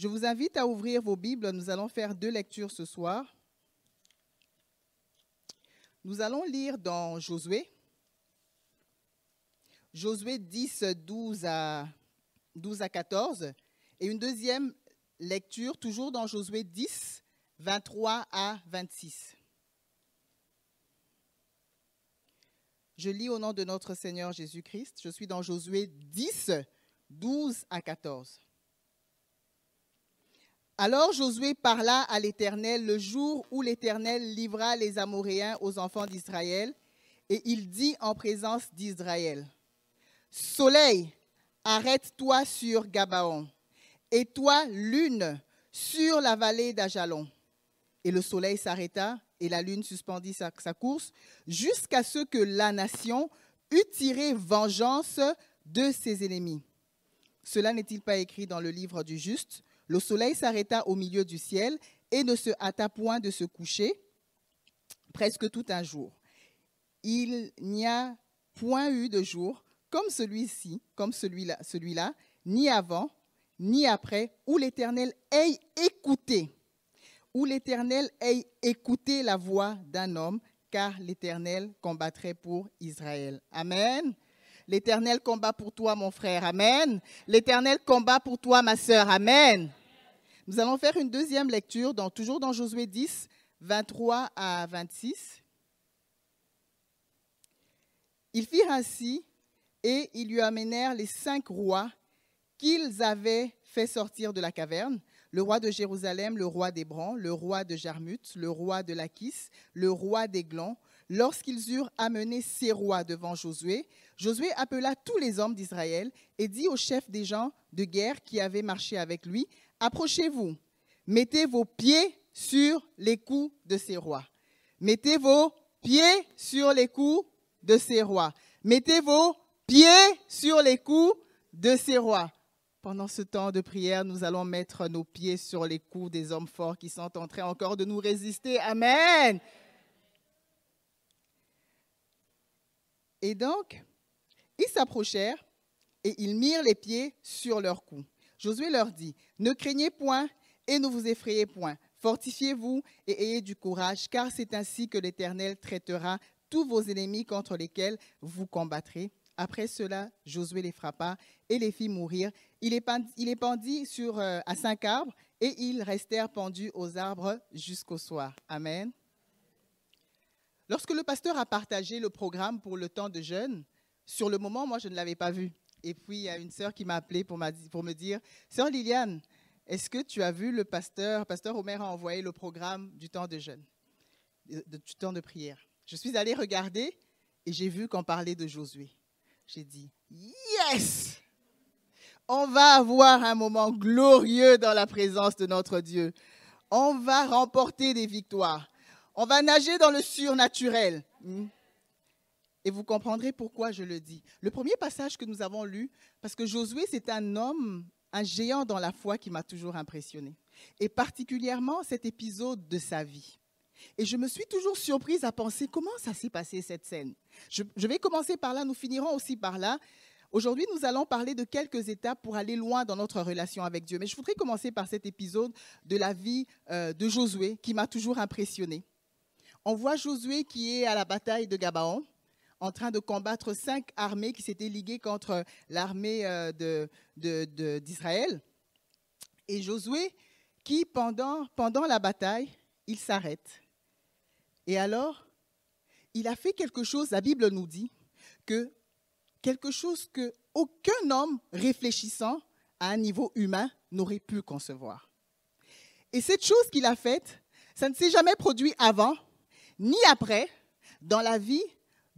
Je vous invite à ouvrir vos Bibles. Nous allons faire deux lectures ce soir. Nous allons lire dans Josué. Josué 10, 12 à, 12 à 14. Et une deuxième lecture, toujours dans Josué 10, 23 à 26. Je lis au nom de notre Seigneur Jésus-Christ. Je suis dans Josué 10, 12 à 14. Alors Josué parla à l'Éternel le jour où l'Éternel livra les Amoréens aux enfants d'Israël, et il dit en présence d'Israël, Soleil, arrête-toi sur Gabaon, et toi, lune, sur la vallée d'Ajalon. Et le soleil s'arrêta, et la lune suspendit sa, sa course, jusqu'à ce que la nation eût tiré vengeance de ses ennemis. Cela n'est-il pas écrit dans le livre du juste? Le soleil s'arrêta au milieu du ciel et ne se hâta point de se coucher presque tout un jour. Il n'y a point eu de jour comme celui-ci, comme celui-là, celui-là, ni avant, ni après, où l'Éternel ait écouté, où l'Éternel ait écouté la voix d'un homme, car l'Éternel combattrait pour Israël. Amen. L'Éternel combat pour toi, mon frère. Amen. L'Éternel combat pour toi, ma sœur. Amen. Nous allons faire une deuxième lecture, toujours dans Josué 10, 23 à 26. Ils firent ainsi et ils lui amenèrent les cinq rois qu'ils avaient fait sortir de la caverne, le roi de Jérusalem, le roi d'Hébron, le roi de Jarmuth, le roi de Lachis, le roi d'Aiglon. Lorsqu'ils eurent amené ces rois devant Josué, Josué appela tous les hommes d'Israël et dit aux chefs des gens de guerre qui avaient marché avec lui, Approchez-vous, mettez vos pieds sur les coups de ces rois. Mettez vos pieds sur les coups de ces rois. Mettez vos pieds sur les coups de ces rois. Pendant ce temps de prière, nous allons mettre nos pieds sur les coups des hommes forts qui sont en train encore de nous résister. Amen. Et donc, ils s'approchèrent et ils mirent les pieds sur leurs coups. Josué leur dit, ne craignez point et ne vous effrayez point. Fortifiez-vous et ayez du courage, car c'est ainsi que l'Éternel traitera tous vos ennemis contre lesquels vous combattrez. Après cela, Josué les frappa et les fit mourir. Il les pendit, sur, euh, à cinq arbres et ils restèrent pendus aux arbres jusqu'au soir. Amen. Lorsque le pasteur a partagé le programme pour le temps de jeûne, sur le moment, moi, je ne l'avais pas vu. Et puis, il y a une sœur qui m'a appelé pour, pour me dire, Sœur Liliane, est-ce que tu as vu le pasteur Pasteur Omer a envoyé le programme du temps de jeûne, du temps de prière? Je suis allée regarder et j'ai vu qu'on parlait de Josué. J'ai dit, yes On va avoir un moment glorieux dans la présence de notre Dieu. On va remporter des victoires. On va nager dans le surnaturel. Et vous comprendrez pourquoi je le dis. Le premier passage que nous avons lu, parce que Josué, c'est un homme, un géant dans la foi qui m'a toujours impressionné. Et particulièrement cet épisode de sa vie. Et je me suis toujours surprise à penser comment ça s'est passé cette scène. Je, je, vais commencer par là, nous finirons aussi par là. Aujourd'hui, nous allons parler de quelques étapes pour aller loin dans notre relation avec Dieu. Mais je voudrais commencer par cet épisode de la vie euh, de Josué qui m'a toujours impressionné. On voit Josué qui est à la bataille de Gabaon en train de combattre cinq armées qui s'étaient liguées contre l'armée euh, d'Israël. Et Josué, qui pendant, pendant la bataille, il s'arrête. Et alors, il a fait quelque chose, la Bible nous dit, que quelque chose que aucun homme réfléchissant à un niveau humain n'aurait pu concevoir. Et cette chose qu'il a faite, ça ne s'est jamais produit avant ni après dans la vie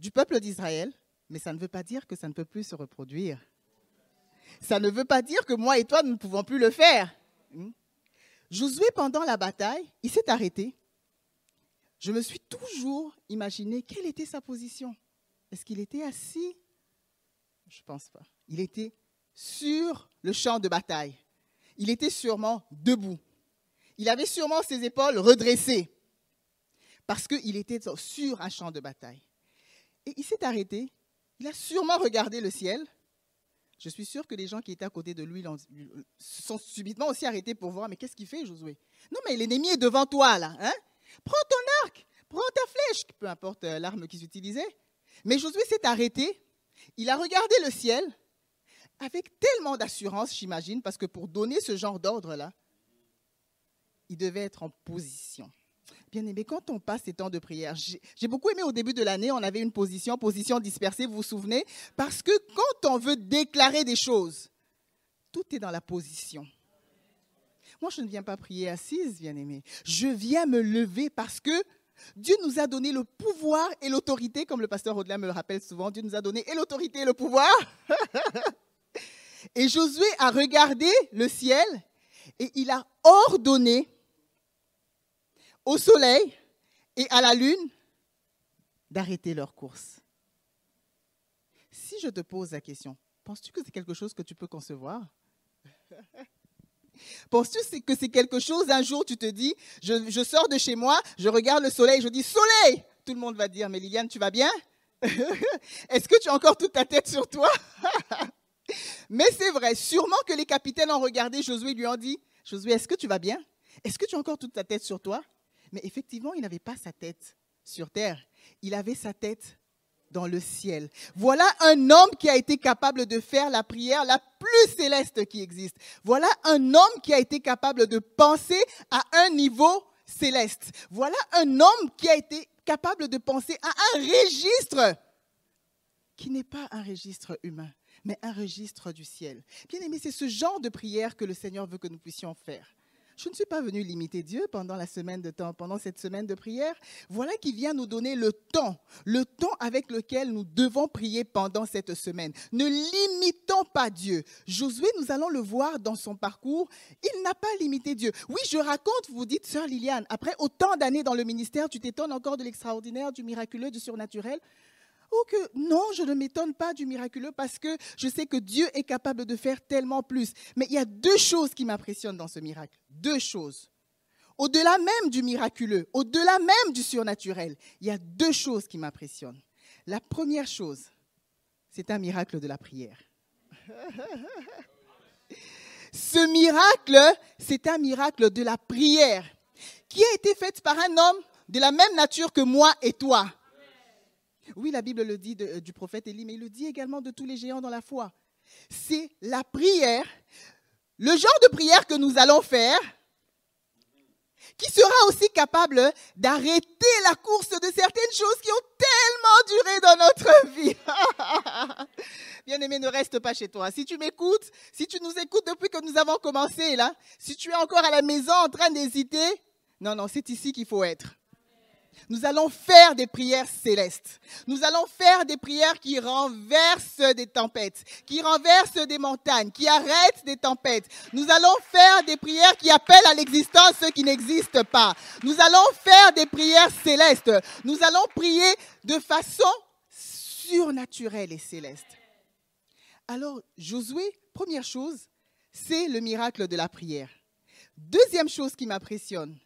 du peuple d'Israël, mais ça ne veut pas dire que ça ne peut plus se reproduire. Ça ne veut pas dire que moi et toi, nous ne pouvons plus le faire. Hmm? Josué, pendant la bataille, il s'est arrêté. Je me suis toujours imaginé quelle était sa position. Est-ce qu'il était assis? Je ne pense pas. Il était sur le champ de bataille. Il était sûrement debout. Il avait sûrement ses épaules redressées parce qu'il était sur un champ de bataille. Et il s'est arrêté. Il a sûrement regardé le ciel Je suis sûr que les gens qui étaient à côté de lui se sont subitement aussi arrêtés pour voir, mais qu'est-ce qu'il fait, Josué? Non, mais l'ennemi est devant toi, là. Hein? Prends ton arc, prends ta flèche, peu importe euh, l'arme qu'ils utilisaient. Mais Josué s'est arrêté, il a regardé le ciel, avec tellement d'assurance, j'imagine, parce que pour donner ce genre d'ordre-là, il devait être en position. Bien aimé, quand on passe ces temps de prière, j'ai beaucoup aimé au début de l'année, on avait une position, position dispersée, vous vous souvenez? Parce que quand on veut déclarer des choses, tout est dans la position. Moi, je ne viens pas prier assise, bien aimé. Je viens me lever parce que Dieu nous a donné le pouvoir et l'autorité, comme le pasteur Audelin me le rappelle souvent, Dieu nous a donné et l'autorité et le pouvoir. et Josué a regardé le ciel et il a ordonné au soleil et à la lune d'arrêter leur course. Si je te pose la question, penses-tu que c'est quelque chose que tu peux concevoir? Penses-tu que c'est quelque chose, un jour tu te dis, je, sors de chez moi, je regarde le soleil, je dis, soleil! Tout le monde va dire, mais Liliane, tu vas bien? Est-ce que tu as encore toute ta tête sur toi? Mais c'est vrai, sûrement que les capitaines ont regardé Josué lui ont dit, Josué, est-ce que tu vas bien? Est-ce que tu as encore toute ta tête sur toi? Mais effectivement, il n'avait pas sa tête sur terre, il avait sa tête dans le ciel. Voilà un homme qui a été capable de faire la prière la plus céleste qui existe. Voilà un homme qui a été capable de penser à un niveau céleste. Voilà un homme qui a été capable de penser à un registre qui n'est pas un registre humain, mais un registre du ciel. Bien aimé, c'est ce genre de prière que le Seigneur veut que nous puissions faire. Je ne suis pas venu limiter Dieu pendant la semaine de temps, pendant cette semaine de prière. Voilà qui vient nous donner le temps, le temps avec lequel nous devons prier pendant cette semaine. Ne limitons pas Dieu. Josué, nous allons le voir dans son parcours, il n'a pas limité Dieu. Oui, je raconte, vous dites, sœur Liliane, après autant d'années dans le ministère, tu t'étonnes encore de l'extraordinaire, du miraculeux, du surnaturel. Oh que non, je ne m'étonne pas du miraculeux parce que je sais que Dieu est capable de faire tellement plus. Mais il y a deux choses qui m'impressionnent dans ce miracle. Deux choses. Au-delà même du miraculeux, au-delà même du surnaturel, il y a deux choses qui m'impressionnent. La première chose, c'est un miracle de la prière. Ce miracle, c'est un miracle de la prière qui a été fait par un homme de la même nature que moi et toi. Oui, la Bible le dit euh, du prophète Élie, mais il le dit également de tous les géants dans la foi. C'est la prière, le genre de prière que nous allons faire, qui sera aussi capable d'arrêter la course de certaines choses qui ont tellement duré dans notre vie. Bien-aimé, ne reste pas chez toi. Si tu m'écoutes, si tu nous écoutes depuis que nous avons commencé, là, si tu es encore à la maison en train d'hésiter, non, non, c'est ici qu'il faut être. Nous allons faire des prières célestes. Nous allons faire des prières qui renversent des tempêtes, qui renversent des montagnes, qui arrêtent des tempêtes. Nous allons faire des prières qui appellent à l'existence ceux qui n'existent pas. Nous allons faire des prières célestes. Nous allons prier de façon surnaturelle et céleste. Alors, Josué, première chose, c'est le miracle de la prière. Deuxième chose qui m'impressionne,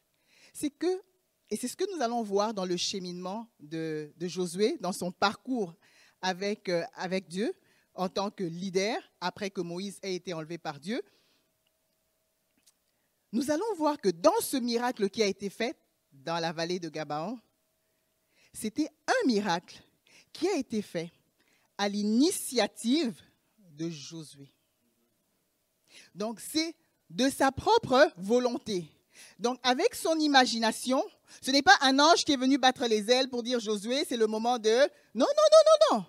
c'est que et c'est ce que nous allons voir dans le cheminement de, Josué, dans son parcours avec, euh, avec Dieu en tant que leader, après que Moïse ait été enlevé par Dieu. Nous allons voir que dans ce miracle qui a été fait dans la vallée de Gabaon, c'était un miracle qui a été fait à l'initiative de Josué. Donc c'est de sa propre volonté. Donc avec son imagination, ce n'est pas un ange qui est venu battre les ailes pour dire Josué, c'est le moment de... Non, non, non, non, non.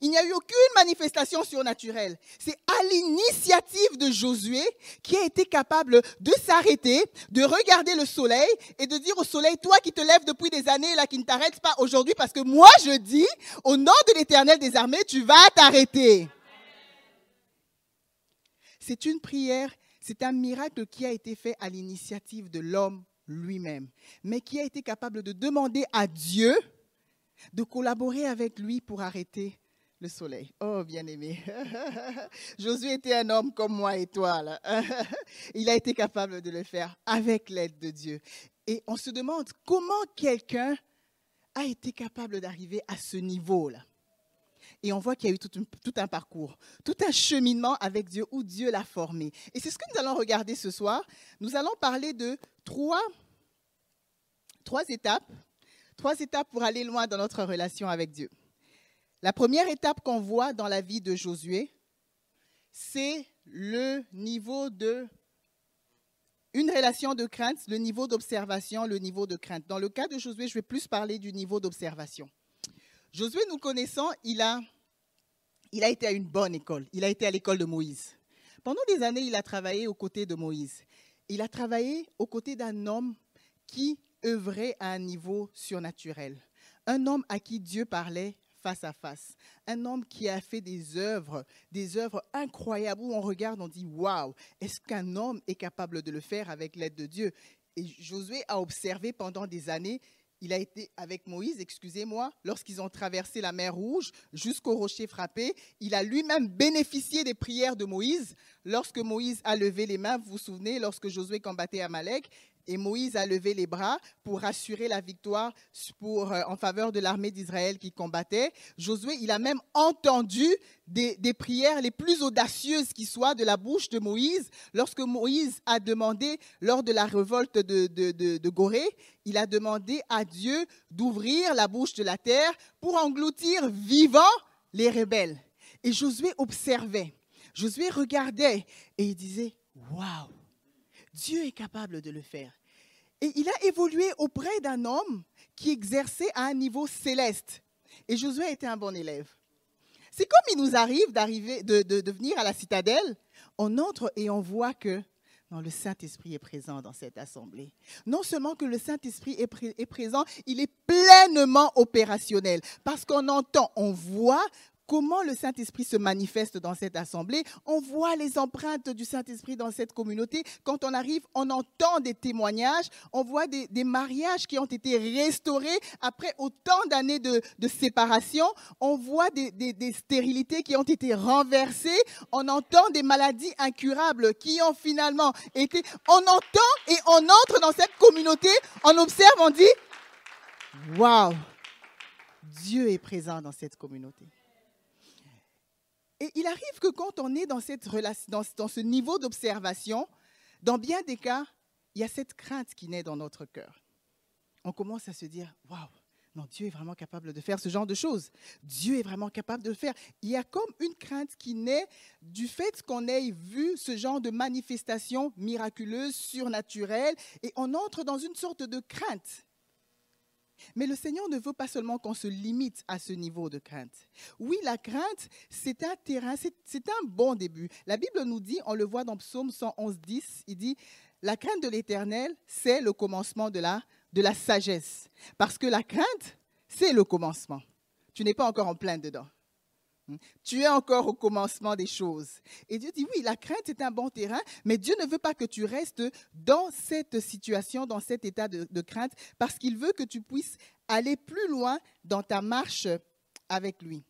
Il n'y a eu aucune manifestation surnaturelle. C'est à l'initiative de Josué qui a été capable de s'arrêter, de regarder le soleil et de dire au soleil, toi qui te lèves depuis des années là, qui ne t'arrêtes pas aujourd'hui, parce que moi je dis, au nom de l'Éternel des armées, tu vas t'arrêter. C'est une prière, c'est un miracle qui a été fait à l'initiative de l'homme lui-même, mais qui a été capable de demander à Dieu de collaborer avec lui pour arrêter le soleil. Oh, bien-aimé. Josué était un homme comme moi et toi. Il a été capable de le faire avec l'aide de Dieu. Et on se demande comment quelqu'un a été capable d'arriver à ce niveau-là. Et on voit qu'il y a eu tout un, parcours, tout un cheminement avec Dieu où Dieu l'a formé. Et c'est ce que nous allons regarder ce soir. Nous allons parler de trois, trois étapes, trois étapes pour aller loin dans notre relation avec Dieu. La première étape qu'on voit dans la vie de Josué, c'est le niveau de une relation de crainte, le niveau d'observation, le niveau de crainte. Dans le cas de Josué, je vais plus parler du niveau d'observation. Josué, nous connaissons, il a, il a été à une bonne école. Il a été à l'école de Moïse. Pendant des années, il a travaillé aux côtés de Moïse. Il a travaillé aux côtés d'un homme qui œuvrait à un niveau surnaturel. Un homme à qui Dieu parlait face à face. Un homme qui a fait des œuvres, des œuvres incroyables où on regarde, on dit waouh, est-ce qu'un homme est capable de le faire avec l'aide de Dieu? Et Josué a observé pendant des années. Il a été avec Moïse, excusez-moi, lorsqu'ils ont traversé la mer Rouge jusqu'au rocher frappé. Il a lui-même bénéficié des prières de Moïse. Lorsque Moïse a levé les mains, vous vous souvenez, lorsque Josué combattait Amalek, et Moïse a levé les bras pour assurer la victoire pour, euh, en faveur de l'armée d'Israël qui combattait. Josué, il a même entendu des, prières les plus audacieuses qui soient de la bouche de Moïse. Lorsque Moïse a demandé, lors de la révolte de, de, de Gorée, il a demandé à Dieu d'ouvrir la bouche de la terre pour engloutir vivant les rebelles. Et Josué observait. Josué regardait et il disait, waouh Dieu est capable de le faire. Et il a évolué auprès d'un homme qui exerçait à un niveau céleste. Et Josué était un bon élève. C'est comme il nous arrive d'arriver, de, venir à la citadelle, on entre et on voit que le Saint-Esprit est présent dans cette assemblée. Non seulement que le Saint-Esprit est, présent, il est pleinement opérationnel. Parce qu'on entend, on voit comment le Saint-Esprit se manifeste dans cette assemblée? On voit les empreintes du Saint-Esprit dans cette communauté. Quand on arrive, on entend des témoignages, on voit des, mariages qui ont été restaurés après autant d'années de, séparation. On voit des, des, stérilités qui ont été renversées. On entend des maladies incurables qui ont finalement été... On entend et on entre dans cette communauté, on observe, on dit, waouh, Dieu est présent dans cette communauté. Et il arrive que quand on est dans, cette relation, dans, ce niveau d'observation, dans bien des cas, il y a cette crainte qui naît dans notre cœur. On commence à se dire, waouh, non, Dieu est vraiment capable de faire ce genre de choses. Dieu est vraiment capable de le faire. Il y a comme une crainte qui naît du fait qu'on ait vu ce genre de manifestation miraculeuse, surnaturelle, et on entre dans une sorte de crainte. Mais le Seigneur ne veut pas seulement qu'on se limite à ce niveau de crainte. Oui, la crainte, c'est un terrain, c'est un bon début. La Bible nous dit, on le voit dans Psaume 111, 10, il dit, la crainte de l'Éternel, c'est le commencement de la, de la sagesse. Parce que la crainte, c'est le commencement. Tu n'es pas encore en plein dedans. Tu es encore au commencement des choses. Et Dieu dit, oui, la crainte est un bon terrain, mais Dieu ne veut pas que tu restes dans cette situation, dans cet état de, de crainte, parce qu'il veut que tu puisses aller plus loin dans ta marche avec lui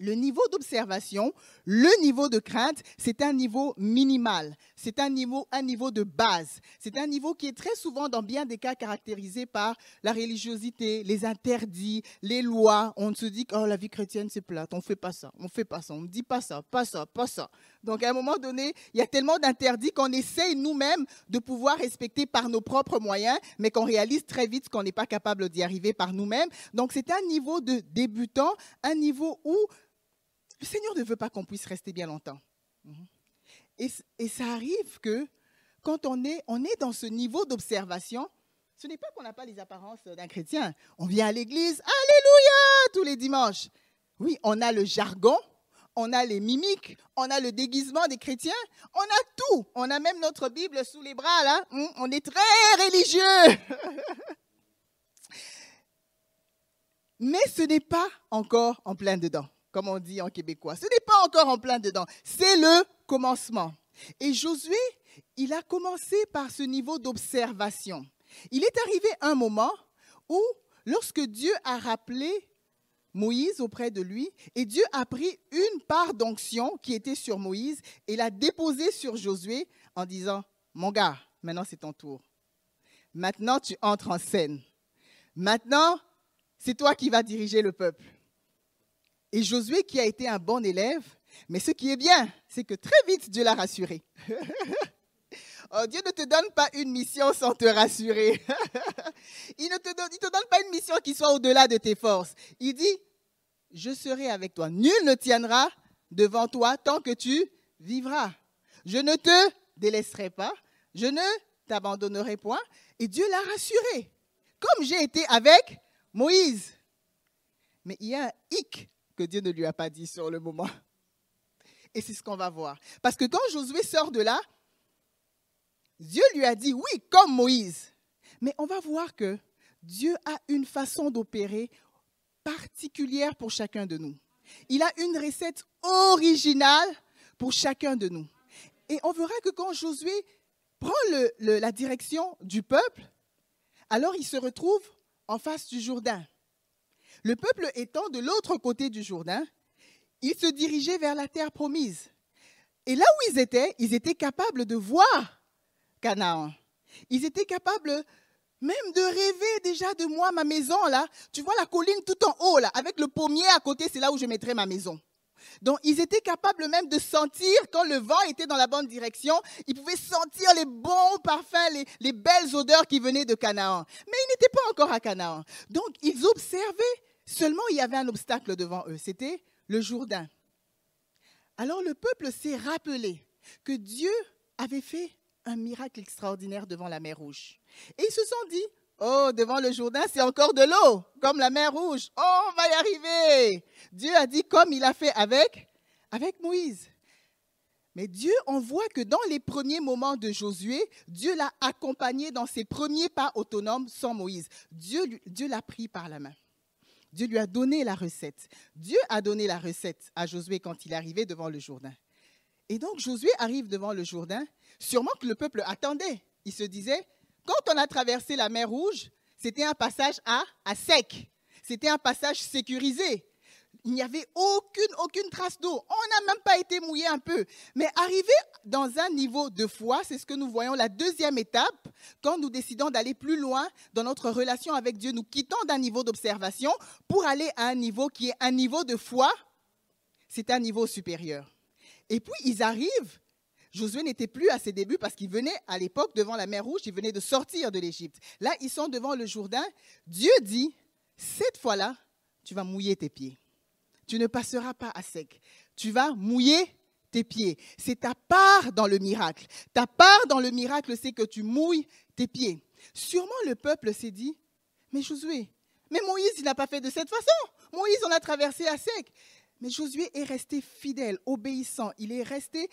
le niveau d'observation, le niveau de crainte, c'est un niveau minimal. C'est un niveau, un niveau de base. C'est un niveau qui est très souvent, dans bien des cas, caractérisé par la religiosité, les interdits, les lois. On se dit que oh, la vie chrétienne, c'est plate. On fait pas ça. On fait pas ça. On ne dit pas ça, pas ça, pas ça. Donc, à un moment donné, il y a tellement d'interdits qu'on essaye nous-mêmes de pouvoir respecter par nos propres moyens, mais qu'on réalise très vite qu'on n'est pas capable d'y arriver par nous-mêmes. Donc, c'est un niveau de débutant, un niveau où le Seigneur ne veut pas qu'on puisse rester bien longtemps. Mhm. Et, ça arrive que quand on est, on est dans ce niveau d'observation, ce n'est pas qu'on n'a pas les apparences d'un chrétien. On vient à l'église, Alléluia, tous les dimanches. Oui, on a le jargon, on a les mimiques, on a le déguisement des chrétiens, on a tout. On a même notre Bible sous les bras, là. Hmm, on est très religieux. Mais ce n'est pas encore en plein dedans comme on dit en québécois. Ce n'est pas encore en plein dedans. C'est le commencement. Et Josué, il a commencé par ce niveau d'observation. Il est arrivé un moment où, lorsque Dieu a rappelé Moïse auprès de lui, et Dieu a pris une part d'onction qui était sur Moïse et l'a déposée sur Josué en disant, mon gars, maintenant c'est ton tour. Maintenant tu entres en scène. Maintenant, c'est toi qui vas diriger le peuple. Et Josué, qui a été un bon élève, mais ce qui est bien, c'est que très vite, Dieu l'a rassuré. Oh, Dieu ne te donne pas une mission sans te rassurer. il ne te donne, te donne pas une mission qui soit au-delà de tes forces. Il dit, je serai avec toi. Nul ne tiendra devant toi tant que tu vivras. Je ne te délaisserai pas. Je ne t'abandonnerai point. Et Dieu l'a rassuré. Comme j'ai été avec Moïse. Mais il y a un hic Dieu ne lui a pas dit sur le moment. Et c'est ce qu'on va voir. Parce que quand Josué sort de là, Dieu lui a dit oui, comme Moïse. Mais on va voir que Dieu a une façon d'opérer particulière pour chacun de nous. Il a une recette originale pour chacun de nous. Et on verra que quand Josué prend la direction du peuple, alors il se retrouve en face du Jourdain. Le peuple étant de l'autre côté du Jourdain, il se dirigeait vers la terre promise. Et là où ils étaient, ils étaient capables de voir Canaan. Ils étaient capables même de rêver déjà de moi, ma maison là. Tu vois la colline tout en haut là, avec le pommier à côté, c'est là où je mettrai ma maison. Donc, ils étaient capables même de sentir quand le vent était dans la bonne direction. Ils pouvaient sentir les bons parfums, les, les belles odeurs qui venaient de Canaan. Mais ils n'étaient pas encore à Canaan. Donc, ils observaient. Seulement, il y avait un obstacle devant eux. C'était le Jourdain. Alors, le peuple s'est rappelé que Dieu avait fait un miracle extraordinaire devant la mer Rouge. Et ils se sont dit, oh, devant le Jourdain, c'est encore de l'eau, comme la mer Rouge. Oh, on va y arriver. Dieu a dit comme il a fait avec, avec Moïse. Mais Dieu, on voit que dans les premiers moments de Josué, Dieu l'a accompagné dans ses premiers pas autonomes sans Moïse. Dieu, Dieu l'a pris par la main. Dieu lui a donné la recette. Dieu a donné la recette à Josué quand il est arrivé devant le Jourdain. Et donc Josué arrive devant le Jourdain Sûrement que le peuple attendait. Il se disait, quand on a traversé la mer Rouge, c'était un passage à, à sec. C'était un passage sécurisé. Il n'y avait aucune, trace d'eau. On n'a même pas été mouillé un peu. Mais arriver dans un niveau de foi, c'est ce que nous voyons, la deuxième étape, quand nous décidons d'aller plus loin dans notre relation avec Dieu, nous quittons d'un niveau d'observation pour aller à un niveau qui est un niveau de foi. C'est un niveau supérieur. Et puis, ils arrivent Josué n'était plus à ses débuts parce qu'il venait à l'époque devant la mer Rouge, il venait de sortir de l'Égypte. Là, ils sont devant le Jourdain. Dieu dit, cette fois-là, tu vas mouiller tes pieds. Tu ne passeras pas à sec. Tu vas mouiller tes pieds. C'est ta part dans le miracle. Ta part dans le miracle, c'est que tu mouilles tes pieds. Sûrement le peuple s'est dit, mais Josué, mais Moïse, il n'a pas fait de cette façon. Moïse, on a traversé à sec. Mais Josué est resté fidèle, obéissant. Il est resté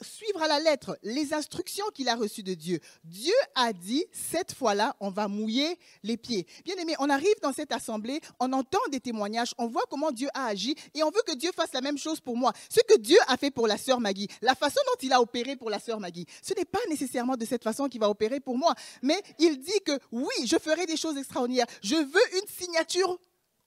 suivre à la lettre les instructions qu'il a reçues de Dieu. Dieu a dit, cette fois-là, on va mouiller les pieds. Bien aimé, on arrive dans cette assemblée, on entend des témoignages, on voit comment Dieu a agi et on veut que Dieu fasse la même chose pour moi. Ce que Dieu a fait pour la sœur Maggie, la façon dont il a opéré pour la sœur Maggie, ce n'est pas nécessairement de cette façon qu'il va opérer pour moi. Mais il dit que oui, je ferai des choses extraordinaires. Je veux une signature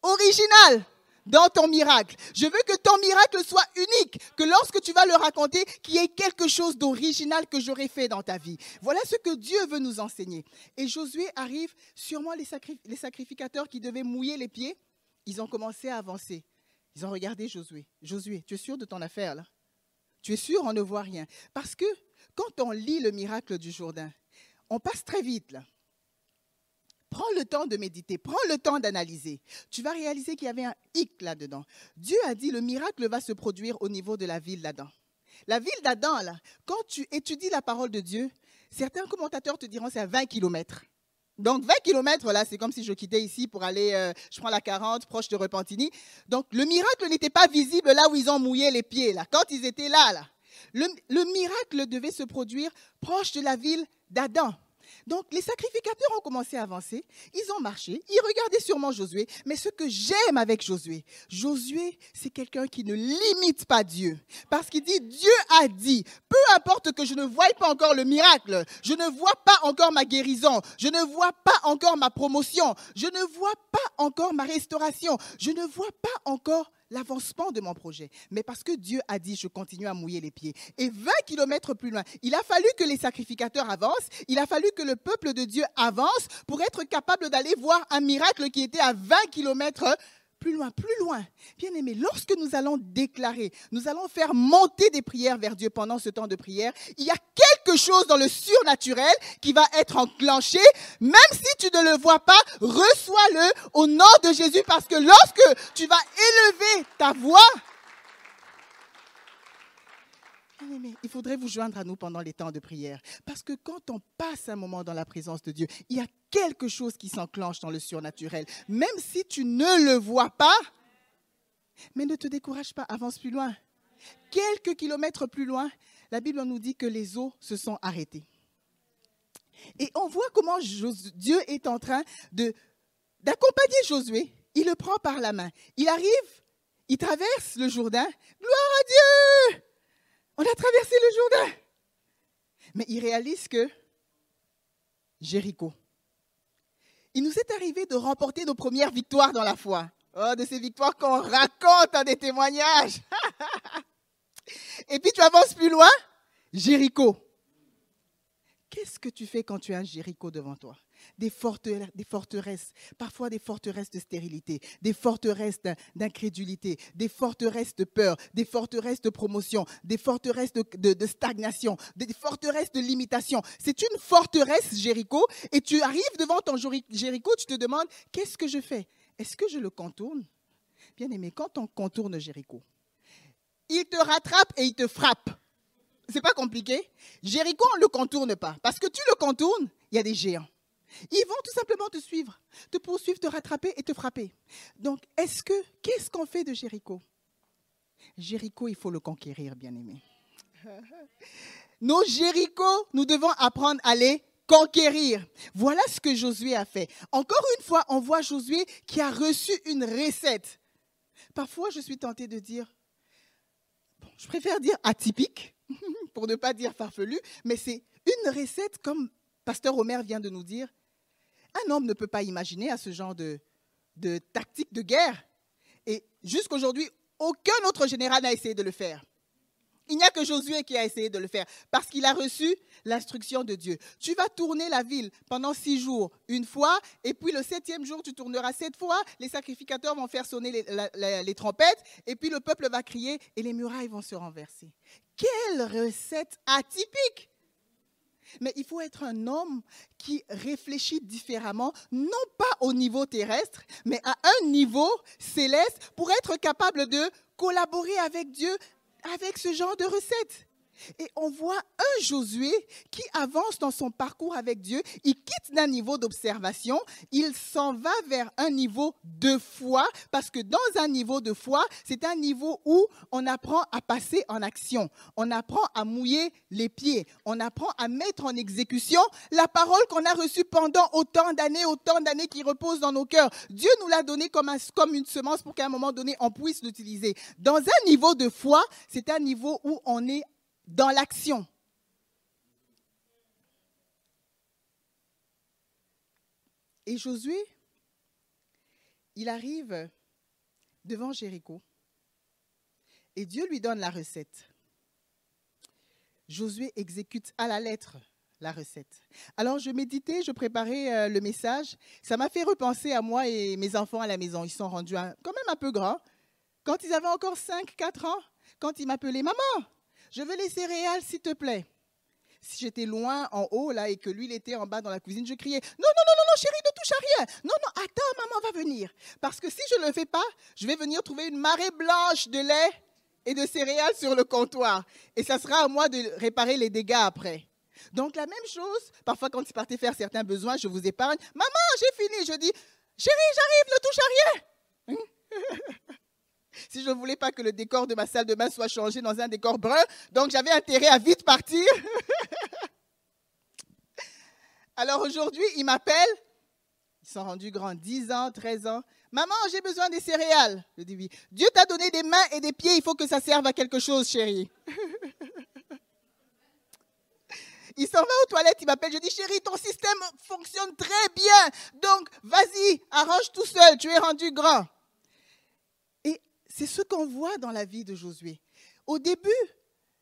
originale dans ton miracle. Je veux que ton miracle soit unique, que lorsque tu vas le raconter, qu'il y ait quelque chose d'original que j'aurais fait dans ta vie. Voilà ce que Dieu veut nous enseigner. Et Josué arrive, sûrement les, les sacrificateurs qui devaient mouiller les pieds, ils ont commencé à avancer. Ils ont regardé Josué. Josué, tu es sûr de ton affaire là? Tu es sûr, on ne voit rien. Parce que quand on lit le miracle du Jourdain, on passe très vite là. Prends le temps de méditer, prends le temps d'analyser. Tu vas réaliser qu'il y avait un hic là-dedans. Dieu a dit le miracle va se produire au niveau de la ville d'Adam. La ville d'Adam, là, quand tu étudies la parole de Dieu, certains commentateurs te diront c'est à 20 kilomètres. Donc 20 kilomètres, là, c'est comme si je quittais ici pour aller, euh, je prends la 40, proche de Repentigny. Donc le miracle n'était pas visible là où ils ont mouillé les pieds, là, quand ils étaient là, là. le miracle devait se produire proche de la ville d'Adam. Donc les sacrificateurs ont commencé à avancer, ils ont marché, ils regardaient sûrement Josué, mais ce que j'aime avec Josué, Josué, c'est quelqu'un qui ne limite pas Dieu, parce qu'il dit, Dieu a dit, peu importe que je ne voie pas encore le miracle, je ne vois pas encore ma guérison, je ne vois pas encore ma promotion, je ne vois pas encore ma restauration, je ne vois pas encore l'avancement de mon projet. Mais parce que Dieu a dit, je continue à mouiller les pieds. Et 20 kilomètres plus loin, il a fallu que les sacrificateurs avancent, il a fallu que le peuple de Dieu avance pour être capable d'aller voir un miracle qui était à 20 kilomètres plus loin, plus loin. Bien aimé, lorsque nous allons déclarer, nous allons faire monter des prières vers Dieu pendant ce temps de prière, il y a quelque chose dans le surnaturel qui va être enclenché, même si tu ne le vois pas, reçois-le au nom de Jésus parce que lorsque tu vas élever ta voix, il faudrait vous joindre à nous pendant les temps de prière. Parce que quand on passe un moment dans la présence de Dieu, il y a quelque chose qui s'enclenche dans le surnaturel. Même si tu ne le vois pas, mais ne te décourage pas, avance plus loin. Quelques kilomètres plus loin, la Bible nous dit que les eaux se sont arrêtées. Et on voit comment Dieu est en train d'accompagner Josué. Il le prend par la main. Il arrive, il traverse le Jourdain. Gloire à Dieu on a traversé le Jourdain. Mais il réalise que Jéricho. Il nous est arrivé de remporter nos premières victoires dans la foi. Oh, de ces victoires qu'on raconte dans des témoignages. Et puis tu avances plus loin. Jéricho. Qu'est-ce que tu fais quand tu as un Jéricho devant toi? Des forteresses, parfois des forteresses de stérilité, des forteresses d'incrédulité, des forteresses de peur, des forteresses de promotion, des forteresses de, stagnation, des forteresses de limitation. C'est une forteresse, Jéricho, et tu arrives devant ton Jéricho, tu te demandes, qu'est-ce que je fais? Est-ce que je le contourne? Bien aimé, quand on contourne Jéricho, il te rattrape et il te frappe. C'est pas compliqué? Jéricho, on ne le contourne pas. Parce que tu le contournes, il y a des géants. Ils vont tout simplement te suivre, te poursuivre, te rattraper et te frapper. Donc, est-ce que, qu'est-ce qu'on fait de Jéricho? Jéricho, il faut le conquérir, bien aimé. Nos Jéricho, nous devons apprendre à les conquérir. Voilà ce que Josué a fait. Encore une fois, on voit Josué qui a reçu une recette. Parfois, je suis tentée de dire, je préfère dire atypique, pour ne pas dire farfelu, mais c'est une recette comme Pasteur Omer vient de nous dire, un homme ne peut pas imaginer à ce genre de, tactique de guerre. Et jusqu'aujourd'hui, aucun autre général n'a essayé de le faire. Il n'y a que Josué qui a essayé de le faire parce qu'il a reçu l'instruction de Dieu. Tu vas tourner la ville pendant six jours, une fois, et puis le septième jour, tu tourneras sept fois. Les sacrificateurs vont faire sonner les trompettes, et puis le peuple va crier et les murailles vont se renverser. Quelle recette atypique mais il faut être un homme qui réfléchit différemment, non pas au niveau terrestre, mais à un niveau céleste pour être capable de collaborer avec Dieu avec ce genre de recettes. Et on voit un Josué qui avance dans son parcours avec Dieu. Il quitte d'un niveau d'observation, il s'en va vers un niveau de foi, parce que dans un niveau de foi, c'est un niveau où on apprend à passer en action, on apprend à mouiller les pieds, on apprend à mettre en exécution la parole qu'on a reçue pendant autant d'années, autant d'années qui reposent dans nos cœurs. Dieu nous l'a donné comme, comme une semence pour qu'à un moment donné, on puisse l'utiliser. Dans un niveau de foi, c'est un niveau où on est dans l'action. Et Josué, il arrive devant Jéricho et Dieu lui donne la recette. Josué exécute à la lettre la recette. Alors je méditais, je préparais euh, le message. Ça m'a fait repenser à moi et mes enfants à la maison. Ils sont rendus quand même un peu grands. Quand ils avaient encore 5, 4 ans, quand ils m'appelaient Maman, je veux les céréales, s'il te plaît. Si j'étais loin en haut, là, et que lui, il était en bas dans la cuisine, je criais Non, non, non, non, non, chérie, ne touche à rien. Non, non, attends, maman va venir. Parce que si je ne le fais pas, je vais venir trouver une marée blanche de lait et de céréales sur le comptoir. Et ça sera à moi de réparer les dégâts après. Donc, la même chose, parfois, quand il partait faire certains besoins, je vous épargne. Maman, j'ai fini. Je dis Chérie, j'arrive, ne touche à rien. Si je ne voulais pas que le décor de ma salle de bain soit changé dans un décor brun. Donc j'avais intérêt à vite partir. Alors aujourd'hui, ils m'appellent. Ils sont rendus grands, 10 ans, 13 ans. Maman, j'ai besoin des céréales. Je dis oui. Dieu t'a donné des mains et des pieds, il faut que ça serve à quelque chose, chérie. Il s'en va aux toilettes, il m'appelle, je dis chérie, ton système fonctionne très bien. Donc, vas-y, arrange tout seul, tu es rendu grand. C'est ce qu'on voit dans la vie de Josué. Au début,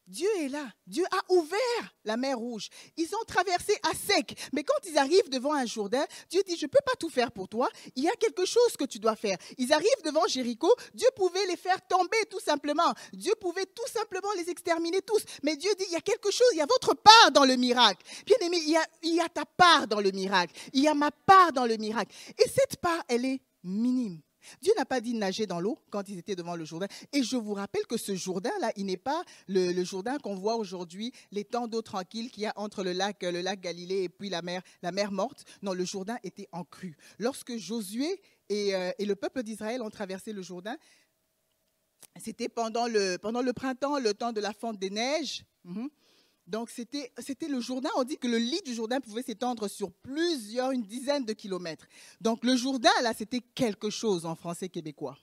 Dieu est là. Dieu a ouvert la mer rouge. Ils ont traversé à sec. Mais quand ils arrivent devant un Jourdain, Dieu dit, je ne peux pas tout faire pour toi. Il y a quelque chose que tu dois faire. Ils arrivent devant Jéricho. Dieu pouvait les faire tomber tout simplement. Dieu pouvait tout simplement les exterminer tous. Mais Dieu dit, il y a quelque chose, il y a votre part dans le miracle. Bien aimé, il y a, il y a ta part dans le miracle. Il y a ma part dans le miracle. Et cette part, elle est minime. Dieu n'a pas dit nager dans l'eau quand ils étaient devant le Jourdain. Et je vous rappelle que ce Jourdain-là, il n'est pas le, Jourdain qu'on voit aujourd'hui, temps d'eau tranquille qu'il y a entre le lac, le lac Galilée et puis la mer, la mer morte. Non, le Jourdain était en crue. Lorsque Josué et, euh, le peuple d'Israël ont traversé le Jourdain, c'était pendant le, pendant le printemps, le temps de la fonte des neiges. Mhm. Donc, c'était le Jourdain. On dit que le lit du Jourdain pouvait s'étendre sur plusieurs, une dizaine de kilomètres. Donc, le Jourdain, là, c'était quelque chose en français québécois.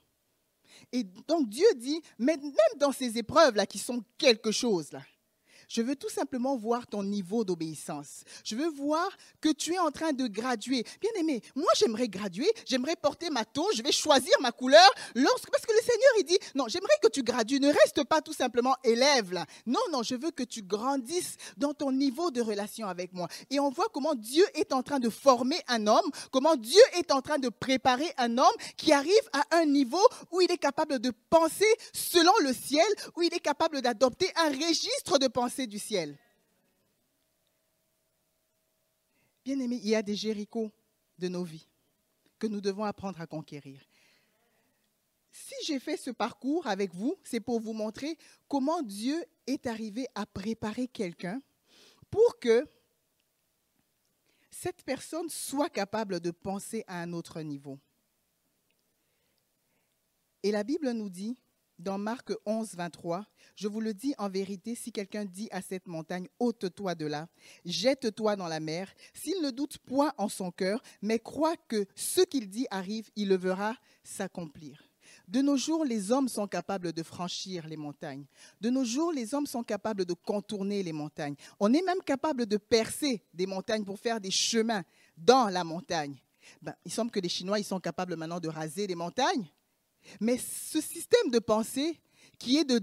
Et donc, Dieu dit, même dans ces épreuves-là, qui sont quelque chose, là, je veux tout simplement voir ton niveau d'obéissance. Je veux voir que tu es en train de graduer. Bien aimé, moi j'aimerais graduer, j'aimerais porter ma taux, je vais choisir ma couleur parce que le Seigneur il dit non, j'aimerais que tu gradues, ne reste pas tout simplement élève là. Non non, je veux que tu grandisses dans ton niveau de relation avec moi. Et on voit comment Dieu est en train de former un homme, comment Dieu est en train de préparer un homme qui arrive à un niveau où il est capable de penser selon le ciel, où il est capable d'adopter un registre de pensée du ciel. Bien aimé, il y a des Jérichos de nos vies que nous devons apprendre à conquérir. Si j'ai fait ce parcours avec vous, c'est pour vous montrer comment Dieu est arrivé à préparer quelqu'un pour que cette personne soit capable de penser à un autre niveau. Et la Bible nous dit dans Marc 11, 23, je vous le dis en vérité, si quelqu'un dit à cette montagne, ôte-toi de là, jette-toi dans la mer, s'il ne doute point en son cœur, mais croit que ce qu'il dit arrive, il le verra s'accomplir. De nos jours, les hommes sont capables de franchir les montagnes. De nos jours, les hommes sont capables de contourner les montagnes. On est même capable de percer des montagnes pour faire des chemins dans la montagne. Ben, il semble que les Chinois, ils sont capables maintenant de raser les montagnes. Mais ce système de pensée qui est de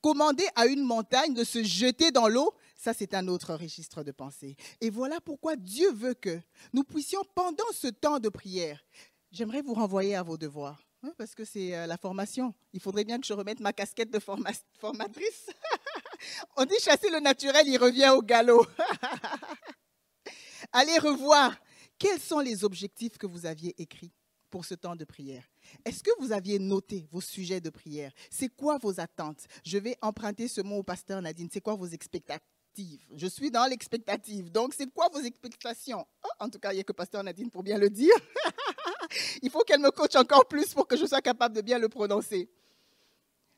commander à une montagne de se jeter dans l'eau, ça c'est un autre registre de pensée. Et voilà pourquoi Dieu veut que nous puissions, pendant ce temps de prière, j'aimerais vous renvoyer à vos devoirs, hein, parce que c'est euh, la formation. Il faudrait bien que je remette ma casquette de formatrice. On dit chasser le naturel, il revient au galop. Allez revoir quels sont les objectifs que vous aviez écrits pour ce temps de prière. Est-ce que vous aviez noté vos sujets de prière? C'est quoi vos attentes? Je vais emprunter ce mot au pasteur Nadine. C'est quoi vos expectatives? Je suis dans l'expectative. Donc, c'est quoi vos expectations? Oh, En tout cas, il n'y a que pasteur Nadine pour bien le dire. il faut qu'elle me coach encore plus pour que je sois capable de bien le prononcer.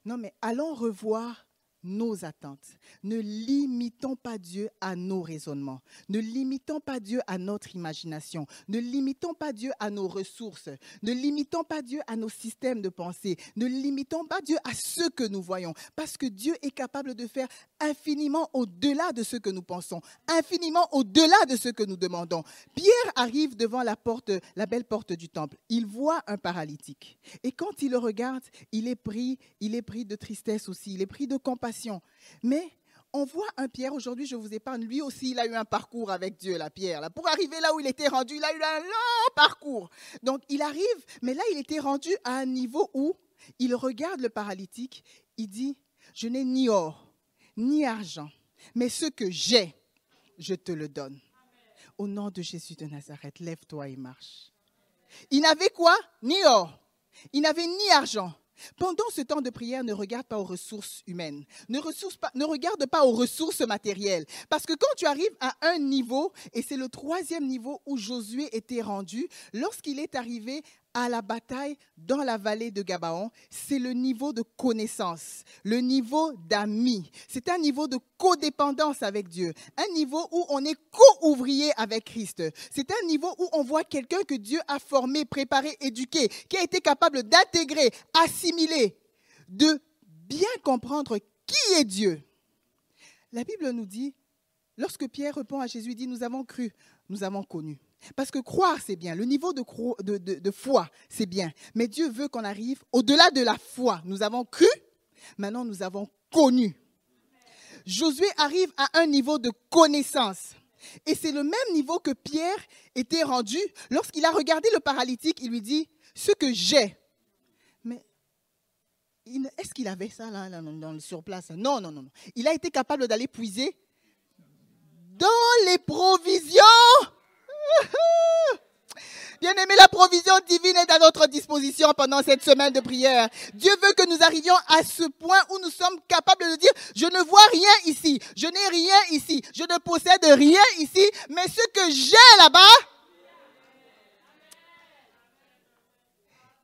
Non, mais allons revoir nos attentes. Ne limitons pas Dieu à nos raisonnements. Ne limitons pas Dieu à notre imagination. Ne limitons pas Dieu à nos ressources. Ne limitons pas Dieu à nos systèmes de pensée. Ne limitons pas Dieu à ce que nous voyons. Parce que Dieu est capable de faire infiniment au-delà de ce que nous pensons, infiniment au-delà de ce que nous demandons. Pierre arrive devant la porte, la belle porte du temple. Il voit un paralytique. Et quand il le regarde, il est pris, il est pris de tristesse aussi, il est pris de compassion mais on voit un Pierre, aujourd'hui je vous épargne, lui aussi il a eu un parcours avec Dieu, la Pierre. Là. Pour arriver là où il était rendu, il a eu un long parcours. Donc il arrive, mais là il était rendu à un niveau où il regarde le paralytique, il dit, je n'ai ni or, ni argent, mais ce que j'ai, je te le donne. Au nom de Jésus de Nazareth, lève-toi et marche. Il n'avait quoi? Ni or. Il n'avait ni argent. Pendant ce temps de prière, ne regarde pas aux ressources humaines, ne, regarde pas aux ressources matérielles. Parce que quand tu arrives à un niveau, et c'est le troisième niveau où Josué était rendu, lorsqu'il est arrivé à la bataille dans la vallée de Gabaon, c'est le niveau de connaissance, le niveau d'amis. C'est un niveau de codépendance avec Dieu, un niveau où on est co-ouvrier avec Christ. C'est un niveau où on voit quelqu'un que Dieu a formé, préparé, éduqué, qui a été capable d'intégrer, assimiler, de bien comprendre qui est Dieu. La Bible nous dit, lorsque Pierre répond à Jésus, il dit, nous avons cru, nous avons connu. Parce que croire, c'est bien. Le niveau de, de, foi, c'est bien. Mais Dieu veut qu'on arrive au-delà de la foi. Nous avons cru, maintenant nous avons connu. Josué arrive à un niveau de connaissance. Et c'est le même niveau que Pierre était rendu lorsqu'il a regardé le paralytique, il lui dit, ce que j'ai. Mais est-ce qu'il avait ça là, dans le surplace non, non, non. Il a été capable d'aller puiser dans les provisions. Bien-aimé, la provision divine est à notre disposition pendant cette semaine de prière. Dieu veut que nous arrivions à ce point où nous sommes capables de dire, je ne vois rien ici, je n'ai rien ici, je ne possède rien ici, mais ce que j'ai là-bas,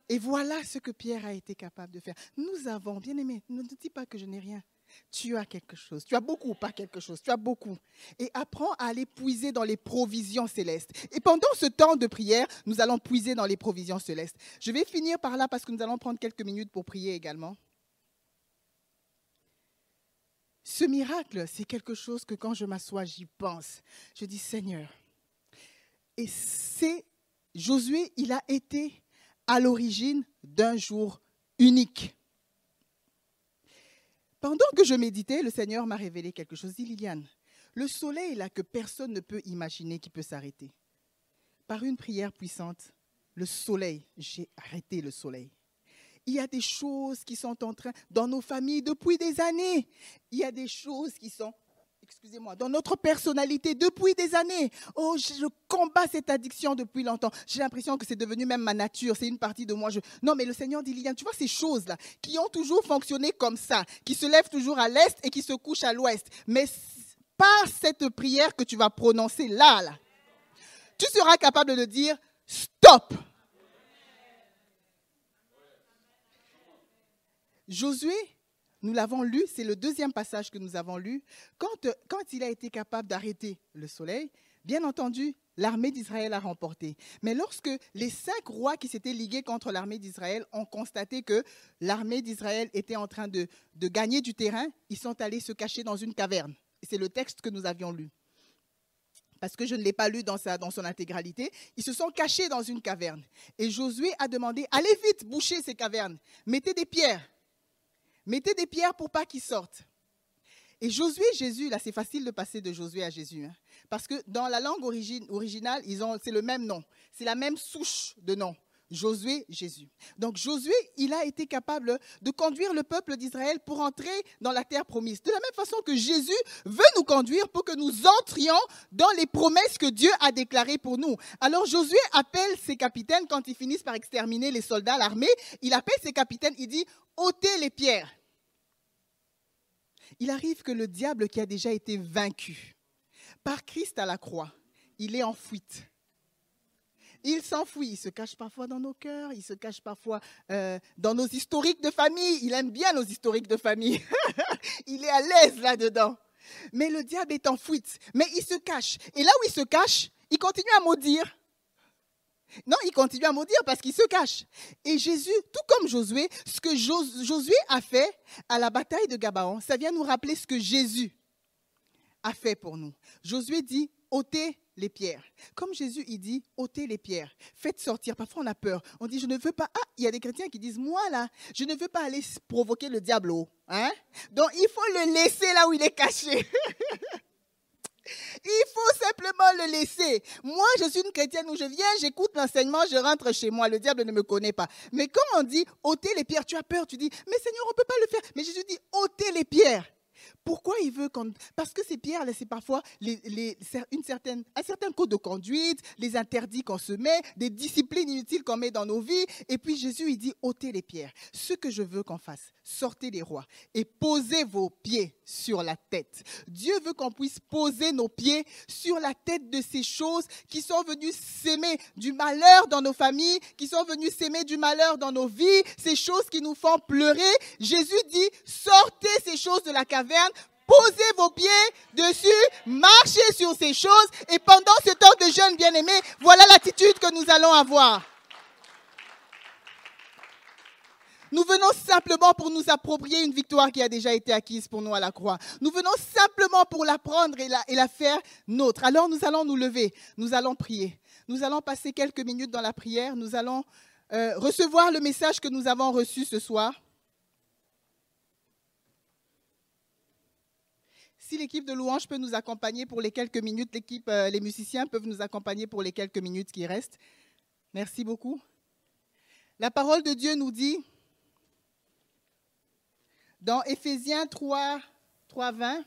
Et voilà ce que Pierre a été capable de faire. Nous avons, bien aimé, ne dis pas que je n'ai rien. Tu as quelque chose. Tu as beaucoup, pas quelque chose. Tu as beaucoup. Et apprends à aller puiser dans les provisions célestes. Et pendant ce temps de prière, nous allons puiser dans les provisions célestes. Je vais finir par là parce que nous allons prendre quelques minutes pour prier également. Ce miracle, c'est quelque chose que quand je m'assois, j'y pense. Je dis Seigneur. Et c'est Josué, il a été à l'origine d'un jour unique. Pendant que je méditais, le Seigneur m'a révélé quelque chose. Dit Liliane, le soleil là que personne ne peut imaginer qui peut s'arrêter. Par une prière puissante, le soleil, j'ai arrêté le soleil. Il y a des choses qui sont en train, dans nos familles depuis des années, il y a des choses qui sont excusez-moi, dans notre personnalité depuis des années. Oh, je combats cette addiction depuis longtemps. J'ai l'impression que c'est devenu même ma nature, c'est une partie de moi. Non, mais le Seigneur dit, Liliane, tu vois ces choses-là qui ont toujours fonctionné comme ça, qui se lèvent toujours à l'est et qui se couchent à l'ouest. Mais par cette prière que tu vas prononcer là, là, tu seras capable de dire, stop. Josué nous l'avons lu, c'est le deuxième passage que nous avons lu. Quand, quand il a été capable d'arrêter le soleil, bien entendu, l'armée d'Israël a remporté. Mais lorsque les cinq rois qui s'étaient ligués contre l'armée d'Israël ont constaté que l'armée d'Israël était en train de, gagner du terrain, ils sont allés se cacher dans une caverne. C'est le texte que nous avions lu. Parce que je ne l'ai pas lu dans, dans son intégralité. Ils se sont cachés dans une caverne. Et Josué a demandé, allez vite, bouchez ces cavernes, mettez des pierres Mettez des pierres pour pas qu'ils sortent. Et Josué, Jésus, là, c'est facile de passer de Josué à Jésus. Hein. parce que dans la langue originale, c'est le même nom. C'est la même souche de nom. Josué, Jésus. Donc Josué, il a été capable de conduire le peuple d'Israël pour entrer dans la terre promise. De la même façon que Jésus veut nous conduire pour que nous entrions dans les promesses que Dieu a déclarées pour nous. Alors Josué appelle ses capitaines quand ils finissent par exterminer les soldats, l'armée. Il appelle ses capitaines, il dit, ôtez les pierres. Il arrive que le diable qui a déjà été vaincu par Christ à la croix, il est en fuite. Il s'enfuit, il se cache parfois dans nos cœurs, il se cache parfois euh, dans nos historiques de famille. Il aime bien nos historiques de famille. il est à l'aise là-dedans. Mais le diable est en fuite. Mais il se cache. Et là où il se cache, il continue à maudire. Non, il continue à maudire parce qu'il se cache. Et Jésus, tout comme Josué, ce que Josué a fait à la bataille de Gabaon, ça vient nous rappeler ce que Jésus a fait pour nous. Josué dit, ôtez les pierres. Comme Jésus, il dit, ôtez les pierres, faites sortir. Parfois, on a peur. On dit, je ne veux pas. Ah, il y a des chrétiens qui disent, moi là, je ne veux pas aller provoquer le diable. Hein? Donc, il faut le laisser là où il est caché. Il faut simplement le laisser. Moi, je suis une chrétienne où je viens, j'écoute l'enseignement, je rentre chez moi. Le diable ne me connaît pas. Mais quand on dit ôter les pierres, tu as peur, tu dis, mais Seigneur, on ne peut pas le faire. Mais Jésus dit ôter les pierres. Pourquoi il veut qu'on... Parce que ces pierres, c'est parfois une certaine, un certain code de conduite, les interdits qu'on se met, des disciplines inutiles qu'on met dans nos vies. Et puis Jésus, il dit, ôtez les pierres. Ce que je veux qu'on fasse, sortez les rois et posez vos pieds sur la tête. Dieu veut qu'on puisse poser nos pieds sur la tête de ces choses qui sont venues s'aimer du malheur dans nos familles, qui sont venues s'aimer du malheur dans nos vies, ces choses qui nous font pleurer. Jésus dit, sortez ces choses de la caverne, posez vos pieds dessus, marchez sur ces choses et pendant ce temps de jeûne bien-aimé, voilà l'attitude que nous allons avoir. Nous venons simplement pour nous approprier une victoire qui a déjà été acquise pour nous à la croix. Nous venons simplement pour la prendre et la, faire nôtre. Alors nous allons nous lever, nous allons prier. Nous allons passer quelques minutes dans la prière. Nous allons euh, recevoir le message que nous avons reçu ce soir. Si l'équipe de louange peut nous accompagner pour les quelques minutes, l'équipe, euh, les musiciens peuvent nous accompagner pour les quelques minutes qui restent. Merci beaucoup. La parole de Dieu nous dit dans Éphésiens 3, 3 20.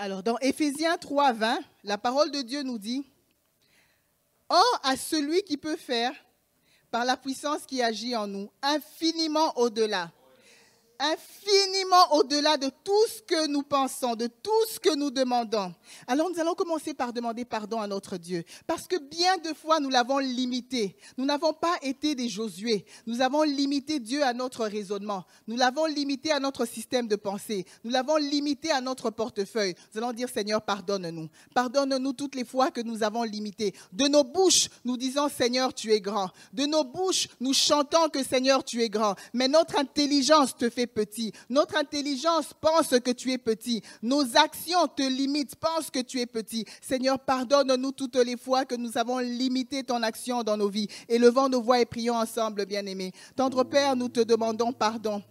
Alors, dans Éphésiens 3, 20, la parole de Dieu nous dit Or, à celui qui peut faire, par la puissance qui agit en nous, infiniment au-delà infiniment au-delà de tout ce que nous pensons, de tout ce que nous demandons. Alors nous allons commencer par demander pardon à notre Dieu. Parce que bien de fois, nous l'avons limité. Nous n'avons pas été des Josué. Nous avons limité Dieu à notre raisonnement. Nous l'avons limité à notre système de pensée. Nous l'avons limité à notre portefeuille. Nous allons dire, Seigneur, pardonne-nous. Pardonne-nous toutes les fois que nous avons limité. De nos bouches, nous disons, Seigneur, tu es grand. De nos bouches, nous chantons que, Seigneur, tu es grand. Mais notre intelligence te fait petit. Notre intelligence pense que tu es petit. Nos actions te limitent, pensent que tu es petit. Seigneur, pardonne-nous toutes les fois que nous avons limité ton action dans nos vies. Élevons nos voix et prions ensemble, bien-aimés. Tendre Père, nous te demandons pardon.